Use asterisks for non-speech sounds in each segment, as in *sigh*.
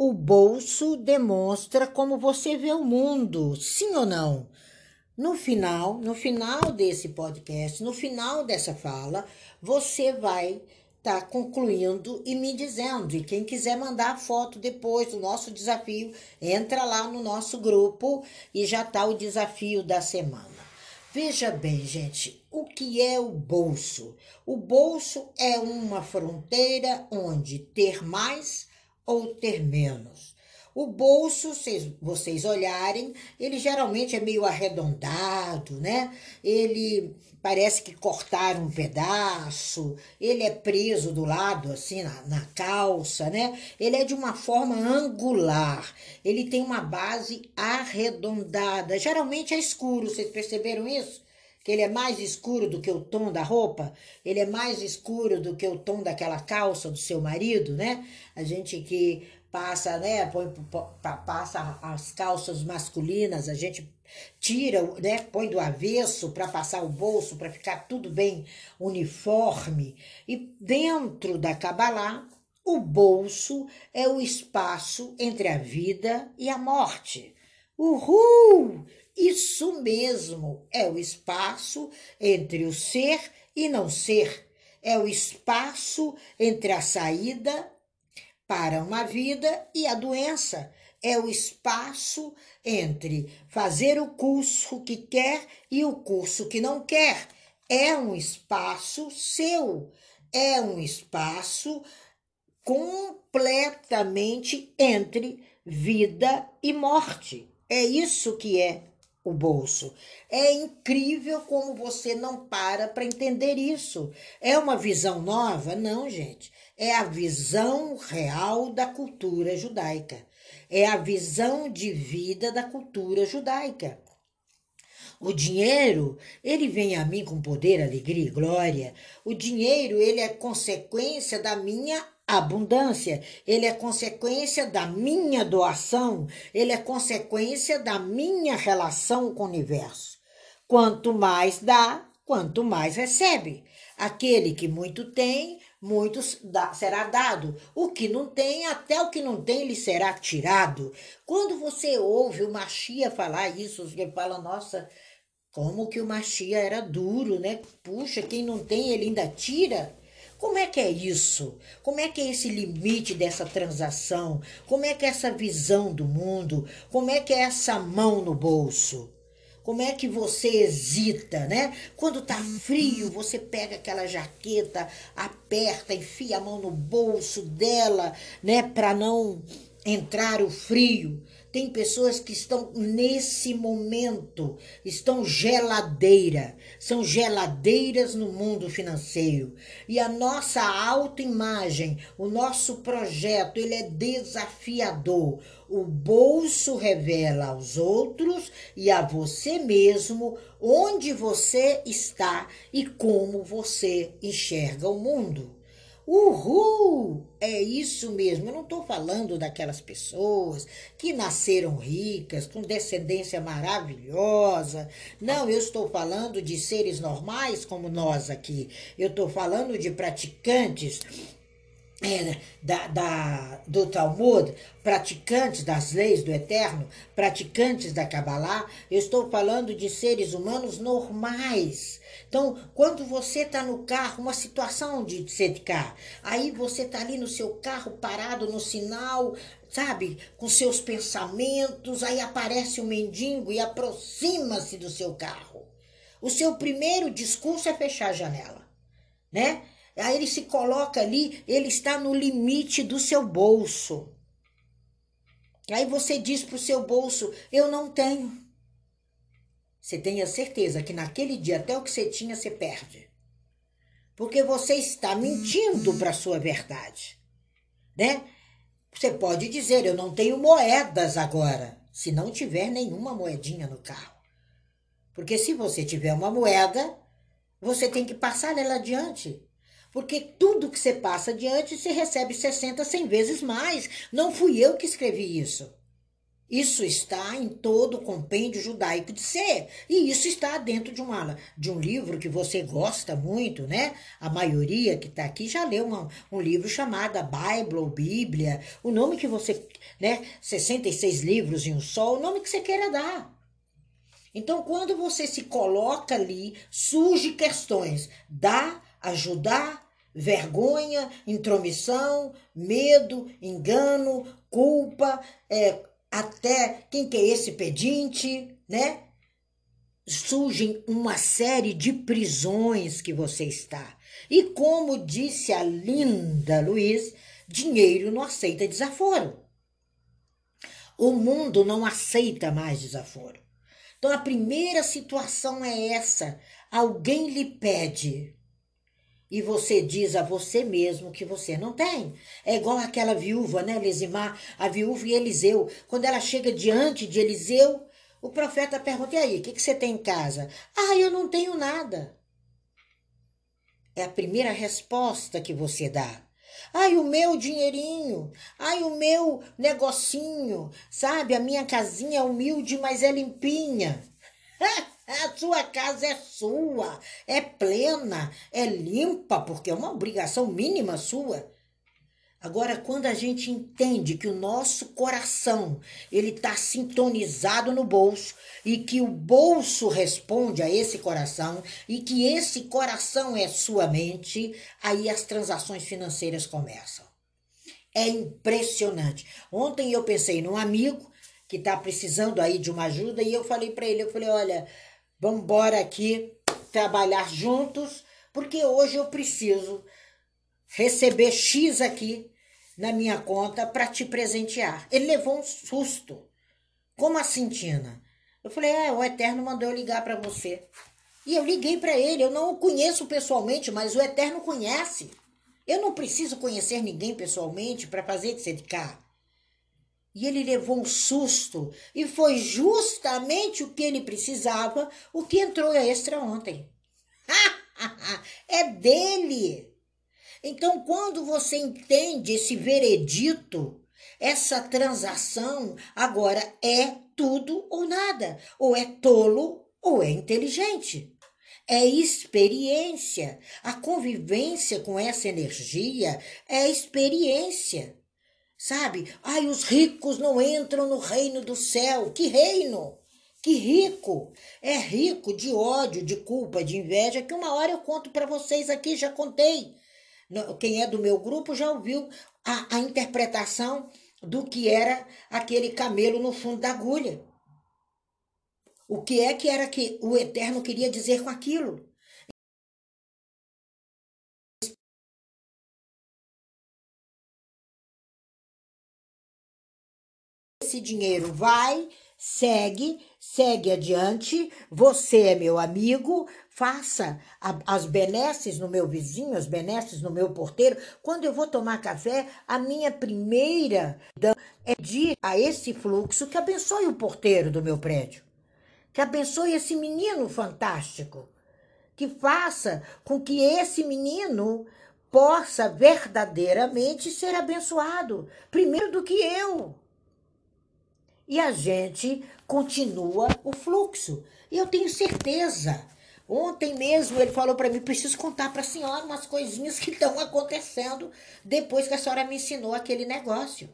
o bolso demonstra como você vê o mundo, sim ou não? No final, no final desse podcast, no final dessa fala, você vai estar tá concluindo e me dizendo. E quem quiser mandar foto depois do nosso desafio, entra lá no nosso grupo e já está o desafio da semana. Veja bem, gente, o que é o bolso? O bolso é uma fronteira onde ter mais ou ter menos. O bolso, se vocês olharem, ele geralmente é meio arredondado, né? Ele parece que cortaram um pedaço, ele é preso do lado, assim, na, na calça, né? Ele é de uma forma angular, ele tem uma base arredondada, geralmente é escuro, vocês perceberam isso? Que ele é mais escuro do que o tom da roupa, ele é mais escuro do que o tom daquela calça do seu marido, né? A gente que passa, né, põe, passa as calças masculinas, a gente tira, né, põe do avesso para passar o bolso, para ficar tudo bem uniforme. E dentro da Kabbalah, o bolso é o espaço entre a vida e a morte. Uhul! Isso mesmo, é o espaço entre o ser e não ser. É o espaço entre a saída para uma vida e a doença é o espaço entre fazer o curso que quer e o curso que não quer. É um espaço seu, é um espaço completamente entre vida e morte. É isso que é o bolso. É incrível como você não para para entender isso. É uma visão nova? Não, gente. É a visão real da cultura judaica. É a visão de vida da cultura judaica. O dinheiro, ele vem a mim com poder, alegria e glória. O dinheiro, ele é consequência da minha abundância, ele é consequência da minha doação, ele é consequência da minha relação com o universo. Quanto mais dá, quanto mais recebe. Aquele que muito tem, muito será dado. O que não tem, até o que não tem, lhe será tirado. Quando você ouve o Machia falar isso, você fala, nossa, como que o Machia era duro, né? Puxa, quem não tem, ele ainda tira. Como é que é isso? Como é que é esse limite dessa transação? Como é que é essa visão do mundo? Como é que é essa mão no bolso? Como é que você hesita, né? Quando tá frio, você pega aquela jaqueta, aperta, enfia a mão no bolso dela, né, para não entrar o frio. Tem pessoas que estão nesse momento, estão geladeira, são geladeiras no mundo financeiro. E a nossa autoimagem, o nosso projeto, ele é desafiador. O bolso revela aos outros e a você mesmo onde você está e como você enxerga o mundo. Uhul! É isso mesmo. Eu não estou falando daquelas pessoas que nasceram ricas, com descendência maravilhosa. Não, eu estou falando de seres normais como nós aqui. Eu estou falando de praticantes é, da, da, do Talmud, praticantes das leis do Eterno, praticantes da Kabbalah, eu estou falando de seres humanos normais. Então, quando você está no carro, uma situação de carro, aí você está ali no seu carro parado no sinal, sabe, com seus pensamentos, aí aparece um mendigo e aproxima-se do seu carro. O seu primeiro discurso é fechar a janela, né? Aí ele se coloca ali, ele está no limite do seu bolso. Aí você diz para o seu bolso: Eu não tenho. Você tenha certeza que naquele dia até o que você tinha você perde. Porque você está mentindo para a sua verdade. Né? Você pode dizer: Eu não tenho moedas agora, se não tiver nenhuma moedinha no carro. Porque se você tiver uma moeda, você tem que passar ela adiante. Porque tudo que você passa adiante, você recebe 60, 100 vezes mais. Não fui eu que escrevi isso. Isso está em todo o compêndio judaico de ser. E isso está dentro de, uma, de um livro que você gosta muito, né? A maioria que está aqui já leu uma, um livro chamado Bible ou Bíblia. O nome que você, né? 66 livros em um só, o nome que você queira dar. Então, quando você se coloca ali, surge questões. Dá, ajudar, vergonha, intromissão, medo, engano, culpa, é, até quem que é esse pedinte, né? Surgem uma série de prisões que você está. E como disse a linda Luiz, dinheiro não aceita desaforo. O mundo não aceita mais desaforo. Então a primeira situação é essa: alguém lhe pede e você diz a você mesmo que você não tem. É igual aquela viúva, né, Lesimar, a viúva e Eliseu. Quando ela chega diante de Eliseu, o profeta pergunta: e aí, o que, que você tem em casa? Ah, eu não tenho nada. É a primeira resposta que você dá. Ai, o meu dinheirinho. Ai, o meu negocinho. Sabe, a minha casinha é humilde, mas é limpinha. *laughs* A sua casa é sua, é plena, é limpa, porque é uma obrigação mínima sua. Agora, quando a gente entende que o nosso coração ele está sintonizado no bolso e que o bolso responde a esse coração e que esse coração é sua mente, aí as transações financeiras começam. É impressionante. Ontem eu pensei num amigo que está precisando aí de uma ajuda e eu falei para ele, eu falei, olha, Vamos embora aqui trabalhar juntos, porque hoje eu preciso receber X aqui na minha conta para te presentear. Ele levou um susto. Como assim, Tina? Eu falei: "É, o Eterno mandou eu ligar para você". E eu liguei para ele. Eu não o conheço pessoalmente, mas o Eterno conhece. Eu não preciso conhecer ninguém pessoalmente para fazer de ser de cá. E ele levou um susto. E foi justamente o que ele precisava, o que entrou extra ontem. *laughs* é dele. Então, quando você entende esse veredito, essa transação agora é tudo ou nada. Ou é tolo ou é inteligente. É experiência. A convivência com essa energia é experiência. Sabe? Ai, os ricos não entram no reino do céu. Que reino? Que rico! É rico de ódio, de culpa, de inveja, que uma hora eu conto para vocês aqui, já contei. Quem é do meu grupo já ouviu a, a interpretação do que era aquele camelo no fundo da agulha. O que é que era que o Eterno queria dizer com aquilo? Esse dinheiro vai, segue, segue adiante. Você é meu amigo, faça as benesses no meu vizinho, as benesses no meu porteiro. Quando eu vou tomar café, a minha primeira é de a esse fluxo que abençoe o porteiro do meu prédio, que abençoe esse menino fantástico, que faça com que esse menino possa verdadeiramente ser abençoado, primeiro do que eu e a gente continua o fluxo. E eu tenho certeza. Ontem mesmo ele falou para mim: preciso contar para a senhora umas coisinhas que estão acontecendo depois que a senhora me ensinou aquele negócio.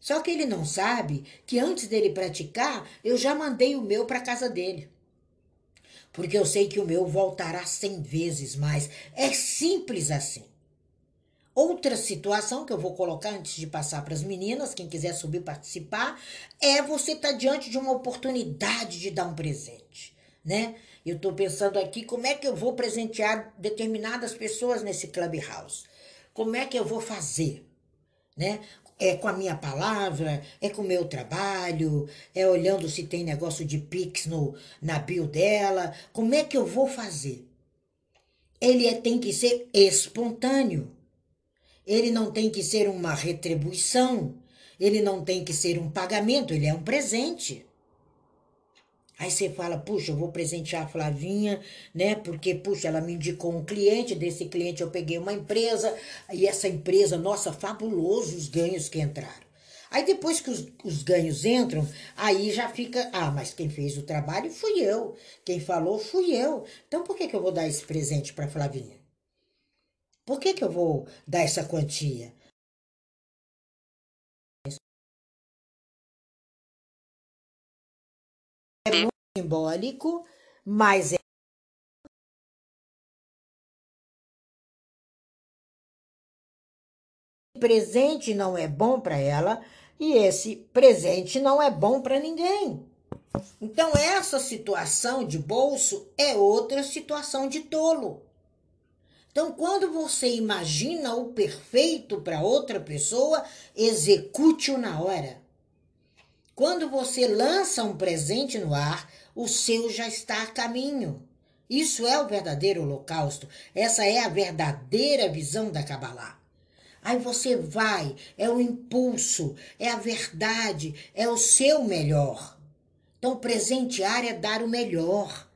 Só que ele não sabe que antes dele praticar, eu já mandei o meu para casa dele. Porque eu sei que o meu voltará cem vezes mais. É simples assim. Outra situação que eu vou colocar antes de passar para as meninas, quem quiser subir participar, é você estar tá diante de uma oportunidade de dar um presente, né? Eu estou pensando aqui como é que eu vou presentear determinadas pessoas nesse Clubhouse. Como é que eu vou fazer, né? É com a minha palavra, é com o meu trabalho, é olhando se tem negócio de Pix no, na bio dela. Como é que eu vou fazer? Ele é, tem que ser espontâneo. Ele não tem que ser uma retribuição, ele não tem que ser um pagamento, ele é um presente. Aí você fala, puxa, eu vou presentear a Flavinha, né? Porque, puxa, ela me indicou um cliente, desse cliente eu peguei uma empresa, e essa empresa, nossa, fabulosos ganhos que entraram. Aí depois que os, os, ganhos entram, aí já fica, ah, mas quem fez o trabalho fui eu, quem falou fui eu. Então por que, que eu vou dar esse presente para Flavinha? Por que, que eu vou dar essa quantia? É muito simbólico, mas é presente não é bom para ela e esse presente não é bom para ninguém. Então, essa situação de bolso é outra situação de tolo. Então, quando você imagina o perfeito para outra pessoa, execute-o na hora. Quando você lança um presente no ar, o seu já está a caminho. Isso é o verdadeiro holocausto. Essa é a verdadeira visão da Kabbalah. Aí você vai, é o impulso, é a verdade, é o seu melhor. Então, presentear é dar o melhor,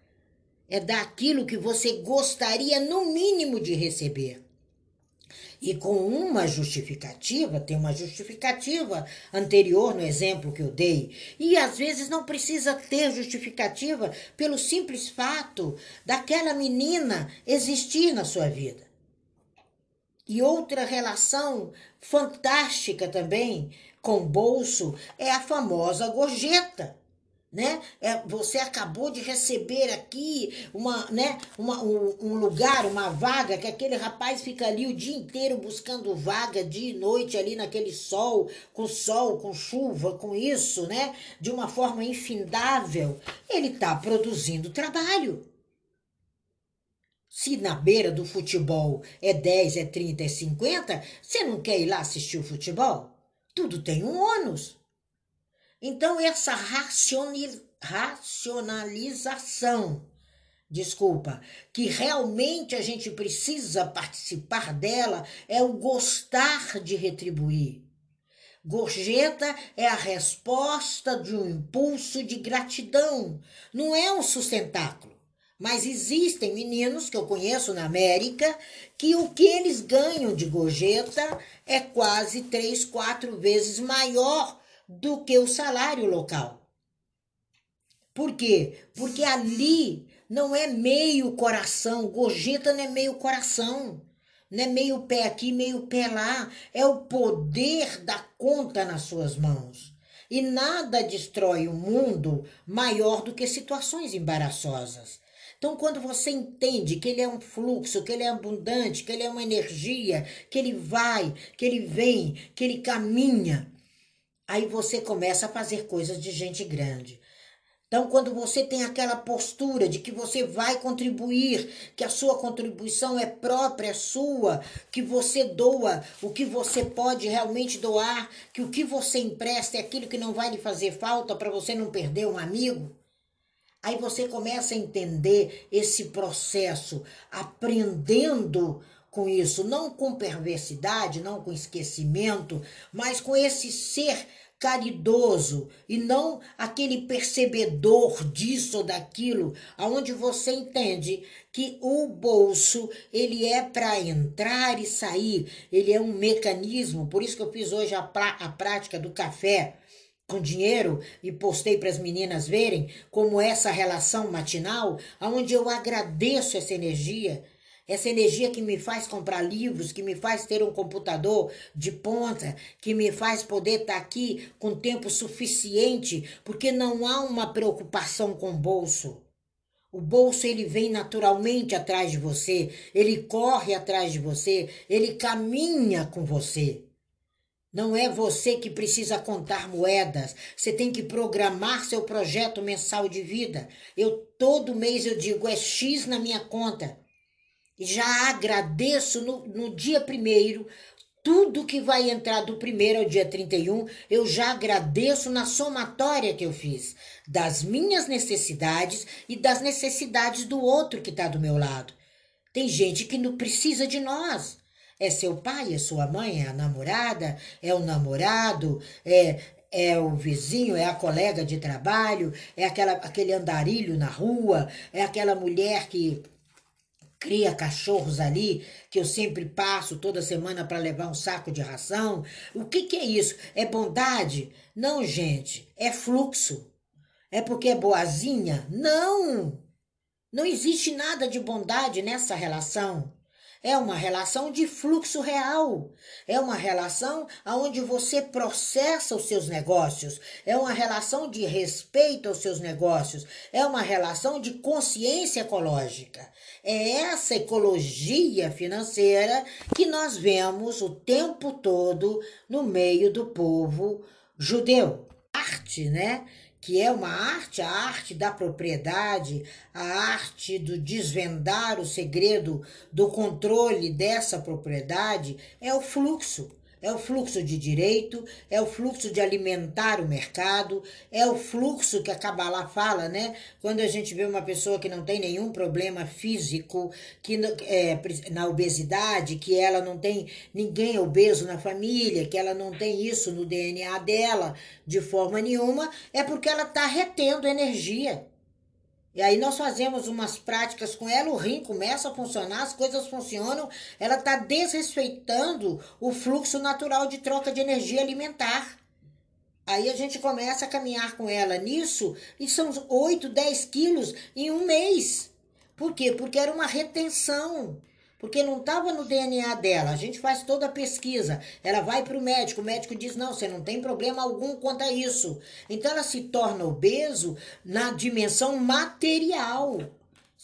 é dar aquilo que você gostaria, no mínimo, de receber. E com uma justificativa, tem uma justificativa anterior no exemplo que eu dei. E às vezes não precisa ter justificativa pelo simples fato daquela menina existir na sua vida. E outra relação fantástica também com bolso é a famosa gorjeta. Né? É, você acabou de receber aqui uma, né, uma, um, um, lugar, uma vaga, que aquele rapaz fica ali o dia inteiro buscando vaga, dia e noite, ali naquele sol, com sol, com chuva, com isso, né? De uma forma infindável. Ele está produzindo trabalho. Se na beira do futebol é 10, é 30, é 50, você não quer ir lá assistir o futebol? Tudo tem um ônus. Então, essa racionalização, desculpa, que realmente a gente precisa participar dela é o gostar de retribuir. Gorjeta é a resposta de um impulso de gratidão, não é um sustentáculo. Mas existem meninos que eu conheço na América que o que eles ganham de gorjeta é quase três, quatro vezes maior do que o salário local. Por quê? Porque ali não é meio coração, gorjeta não é meio coração, não é meio pé aqui, meio pé lá, é o poder da conta nas suas mãos. E nada destrói o mundo maior do que situações embaraçosas. Então, quando você entende que ele é um fluxo, que ele é abundante, que ele é uma energia, que ele vai, que ele vem, que ele caminha, aí você começa a fazer coisas de gente grande. Então, quando você tem aquela postura de que você vai contribuir, que a sua contribuição é própria, é sua, que você doa o que você pode realmente doar, que o que você empresta é aquilo que não vai lhe fazer falta para você não perder um amigo, Aí você começa a entender esse processo, aprendendo com isso, não com perversidade, não com esquecimento, mas com esse ser caridoso e não aquele percebedor disso ou daquilo, aonde você entende que o bolso ele é para entrar e sair, ele é um mecanismo. Por isso que eu fiz hoje a, a prática do café com dinheiro e postei para as meninas verem como essa relação matinal, onde eu agradeço essa energia, essa energia que me faz comprar livros, que me faz ter um computador de ponta, que me faz poder estar tá aqui com tempo suficiente, porque não há uma preocupação com o bolso. O bolso ele vem naturalmente atrás de você, ele corre atrás de você, ele caminha com você. Não é você que precisa contar moedas. Você tem que programar seu projeto mensal de vida. Eu todo mês eu digo é X na minha conta. Já agradeço no, no dia primeiro tudo que vai entrar do primeiro ao dia 31, eu já agradeço na somatória que eu fiz das minhas necessidades e das necessidades do outro que está do meu lado. Tem gente que não precisa de nós. É seu pai, é sua mãe, é a namorada, é o namorado, é, é o vizinho, é a colega de trabalho, é aquela, aquele andarilho na rua, é aquela mulher que cria cachorros ali, que eu sempre passo toda semana para levar um saco de ração. O que, que é isso? É bondade? Não, gente, é fluxo. É porque é boazinha? Não! Não existe nada de bondade nessa relação. É uma relação de fluxo real. É uma relação onde você processa os seus negócios. É uma relação de respeito aos seus negócios. É uma relação de consciência ecológica. É essa ecologia financeira que nós vemos o tempo todo no meio do povo judeu. Arte, né? Que é uma arte, a arte da propriedade, a arte do desvendar o segredo do controle dessa propriedade, é o fluxo é o fluxo de direito, é o fluxo de alimentar o mercado, é o fluxo que a Kabbalah fala, né? Quando a gente vê uma pessoa que não tem nenhum problema físico, que é, na obesidade, que ela não tem ninguém obeso na família, que ela não tem isso no DNA dela de forma nenhuma, é porque ela está retendo energia. E aí nós fazemos umas práticas com ela, o rim começa a funcionar, as coisas funcionam, ela está desrespeitando o fluxo natural de troca de energia alimentar. Aí a gente começa a caminhar com ela nisso e são 8, 10 quilos em um mês. Por quê? Porque era uma retenção porque não estava no DNA dela. A gente faz toda a pesquisa. Ela vai para o médico, o médico diz: não, você não tem problema algum quanto a isso. Então ela se torna obeso na dimensão material.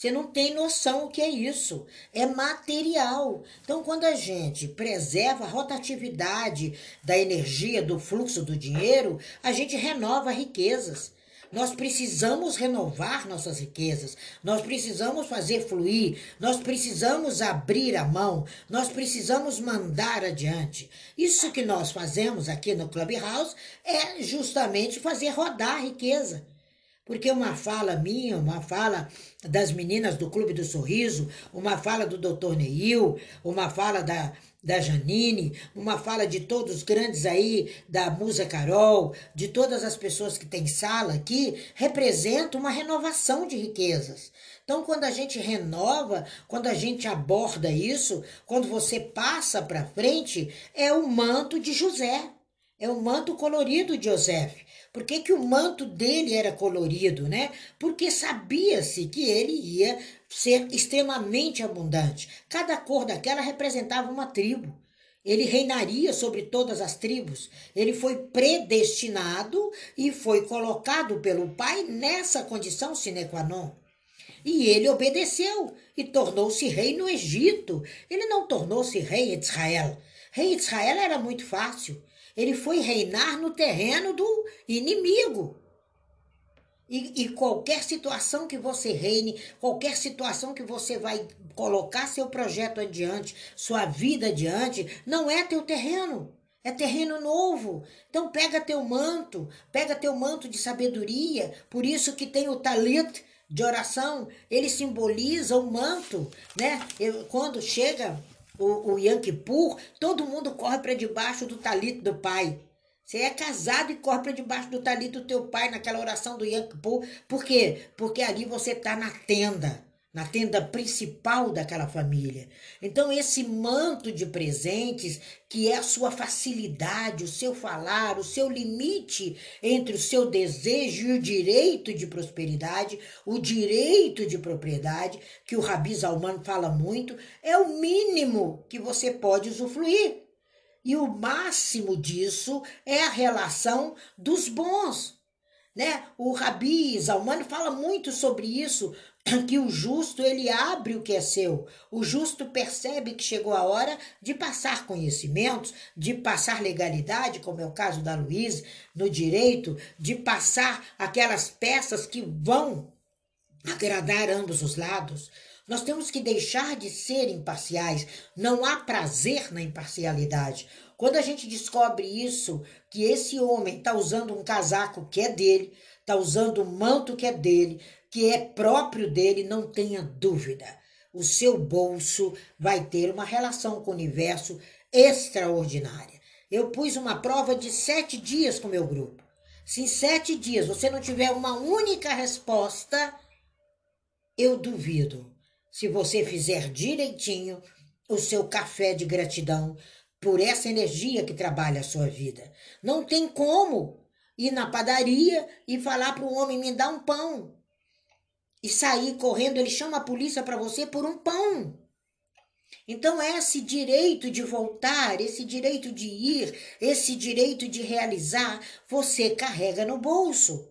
Você não tem noção o que é isso. É material. Então, quando a gente preserva a rotatividade da energia, do fluxo do dinheiro, a gente renova riquezas. Nós precisamos renovar nossas riquezas, nós precisamos fazer fluir, nós precisamos abrir a mão, nós precisamos mandar adiante. Isso que nós fazemos aqui no Clubhouse é justamente fazer rodar a riqueza. Porque uma fala minha, uma fala das meninas do Clube do Sorriso, uma fala do Dr. Neil, uma fala da, da Janine, uma fala de todos os grandes aí, da Musa Carol, de todas as pessoas que têm sala aqui, representa uma renovação de riquezas. Então, quando a gente renova, quando a gente aborda isso, quando você passa para frente, é o manto de José, é o manto colorido de José. Por que, que o manto dele era colorido, né? Porque sabia-se que ele ia ser extremamente abundante. Cada cor daquela representava uma tribo. Ele reinaria sobre todas as tribos. Ele foi predestinado e foi colocado pelo Pai nessa condição sine qua non. E ele obedeceu e tornou-se rei no Egito. Ele não tornou-se rei de Israel. Rei de Israel era muito fácil. Ele foi reinar no terreno do inimigo. E, e, qualquer situação que você reine, qualquer situação que você vai colocar seu projeto adiante, sua vida adiante, não é teu terreno. É terreno novo. Então pega teu manto, pega teu manto de sabedoria. Por isso que tem o talit de oração, ele simboliza o manto, né? Eu, quando chega o, o Yom Kippur, todo mundo corre para debaixo do talit do pai. Você é casado e corre para debaixo do talito do teu pai naquela oração do Yom Kippur. Por quê? Porque ali você está na tenda, na tenda principal daquela família. Então esse manto de presentes, que é a sua facilidade, o seu falar, o seu limite entre o seu desejo e o direito de prosperidade, o direito de propriedade, que o Rabi Zalman fala muito, é o mínimo que você pode usufruir. E o máximo disso é a relação dos bons. Né? O Rabi Zalmani fala muito sobre isso, *clears throat* que o justo ele abre o que é seu. O justo percebe que chegou a hora de passar conhecimentos, de passar legalidade, como é o caso da Luiz, no direito, de passar aquelas peças que vão agradar ambos os lados. Nós temos que deixar de ser imparciais. Não há prazer na imparcialidade. Quando a gente descobre isso, que esse homem está usando um casaco que é dele, está usando um manto que é dele, que é próprio dele, não tenha dúvida. O seu bolso vai ter uma relação com o universo extraordinária. Eu pus uma prova de sete dias com meu grupo. Se em sete dias você não tiver uma única resposta, eu duvido se você fizer direitinho o seu café de gratidão por essa energia que trabalha a sua vida. Não tem como ir na padaria e falar para o homem me dá um pão e sair correndo, ele chama a polícia para você por um pão. Então, esse direito de voltar, esse direito de ir, esse direito de realizar, você carrega no bolso.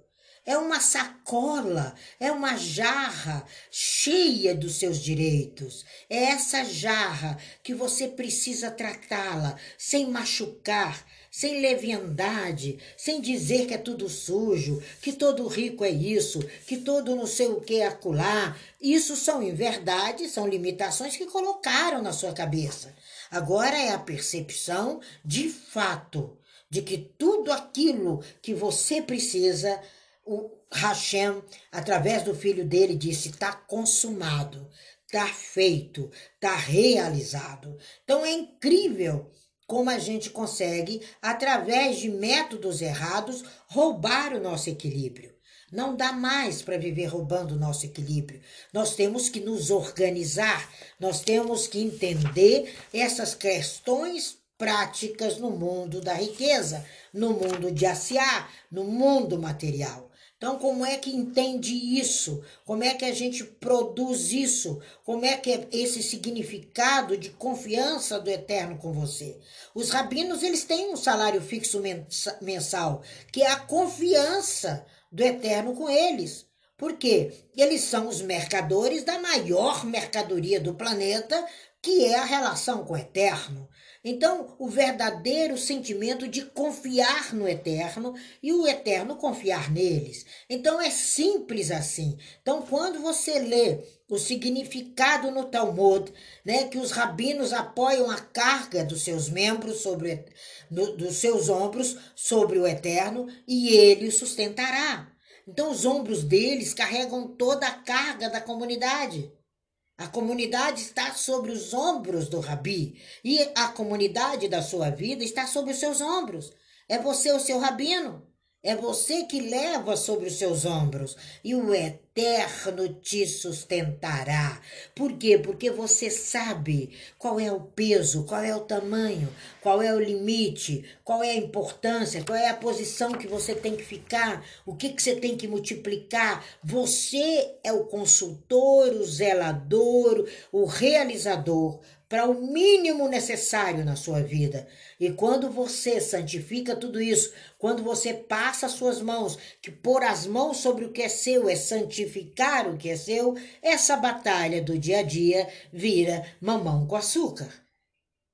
É uma sacola, é uma jarra cheia dos seus direitos. É essa jarra que você precisa tratá-la sem machucar, sem leviandade, sem dizer que é tudo sujo, que todo rico é isso, que todo não sei o que é acolá. Isso são, em verdade, são limitações que colocaram na sua cabeça. Agora é a percepção de fato de que tudo aquilo que você precisa, o Hashem, através do filho dele, disse: está consumado, está feito, está realizado. Então é incrível como a gente consegue, através de métodos errados, roubar o nosso equilíbrio. Não dá mais para viver roubando o nosso equilíbrio. Nós temos que nos organizar, nós temos que entender essas questões práticas no mundo da riqueza, no mundo de Asiá, no mundo material. Então, como é que entende isso? Como é que a gente produz isso? Como é que é esse significado de confiança do eterno com você? Os rabinos, eles têm um salário fixo mensal, que é a confiança do eterno com eles. Por quê? Eles são os mercadores da maior mercadoria do planeta, que é a relação com o eterno. Então, o verdadeiro sentimento de confiar no eterno e o eterno confiar neles. Então, é simples assim. Então, quando você lê o significado no Talmud, né, que os rabinos apoiam a carga dos seus membros sobre no, dos seus ombros sobre o eterno e ele o sustentará. Então, os ombros deles carregam toda a carga da comunidade. A comunidade está sobre os ombros do rabi e a comunidade da sua vida está sobre os seus ombros. É você o seu rabino. É você que leva sobre os seus ombros e o eterno te sustentará. Por quê? Porque você sabe qual é o peso, qual é o tamanho, qual é o limite, qual é a importância, qual é a posição que você tem que ficar, o que, que você tem que multiplicar. Você é o consultor, o zelador, o realizador para o mínimo necessário na sua vida. E quando você santifica tudo isso, quando você passa as suas mãos, que pôr as mãos sobre o que é seu é santificar o que é seu, essa batalha do dia a dia vira mamão com açúcar.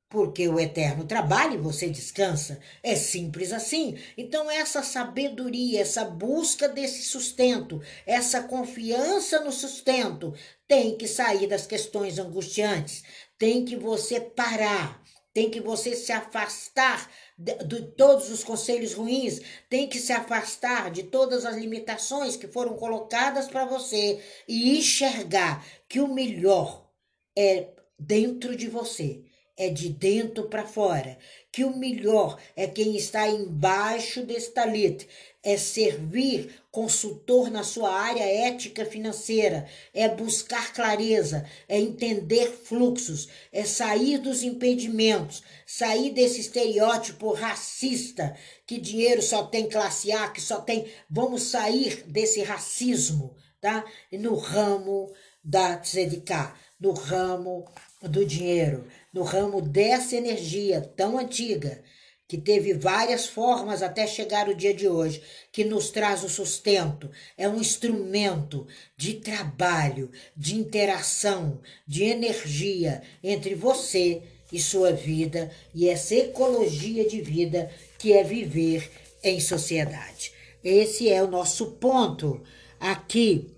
Porque o eterno trabalha e você descansa. É simples assim. Então, essa sabedoria, essa busca desse sustento, essa confiança no sustento, tem que sair das questões angustiantes, tem que você parar, tem que você se afastar de, de, todos os conselhos ruins, tem que se afastar de todas as limitações que foram colocadas para você e enxergar que o melhor é dentro de você é de dentro para fora, que o melhor é quem está embaixo desse talit, é servir consultor na sua área ética financeira, é buscar clareza, é entender fluxos, é sair dos impedimentos, sair desse estereótipo racista que dinheiro só tem classe A, que só tem. Vamos sair desse racismo, tá? No ramo da tzedikah, no ramo do dinheiro, no ramo dessa energia tão antiga, que teve várias formas até chegar o dia de hoje, que nos traz o sustento, é um instrumento de trabalho, de interação, de energia entre você e sua vida e essa ecologia de vida que é viver em sociedade. Esse é o nosso ponto aqui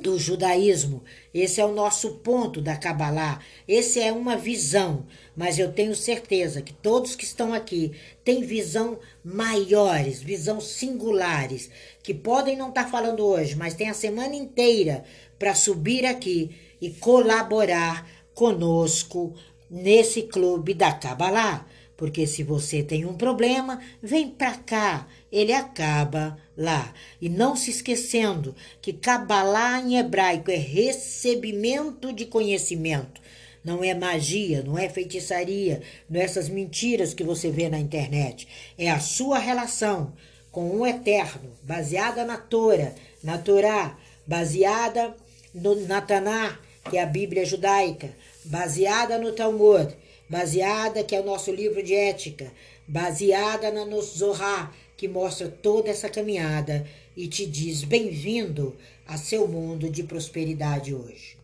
do judaísmo. Esse é o nosso ponto da Kabbalah. Esse é uma visão, mas eu tenho certeza que todos que estão aqui têm visão maiores, visão singulares, que podem não estar falando hoje, mas tem a semana inteira para subir aqui e colaborar conosco nesse clube da Kabbalah. Porque se você tem um problema, vem para cá, ele acaba lá. E não se esquecendo que Kabbalah em hebraico é recebimento de conhecimento. Não é magia, não é feitiçaria, não é essas mentiras que você vê na internet. É a sua relação com o eterno, baseada na Torá, na Torá, baseada no Nataná, que é a Bíblia judaica, baseada no Talmud, baseada que é o nosso livro de ética, baseada na Zohar, que mostra toda essa caminhada e te diz bem-vindo a seu mundo de prosperidade hoje.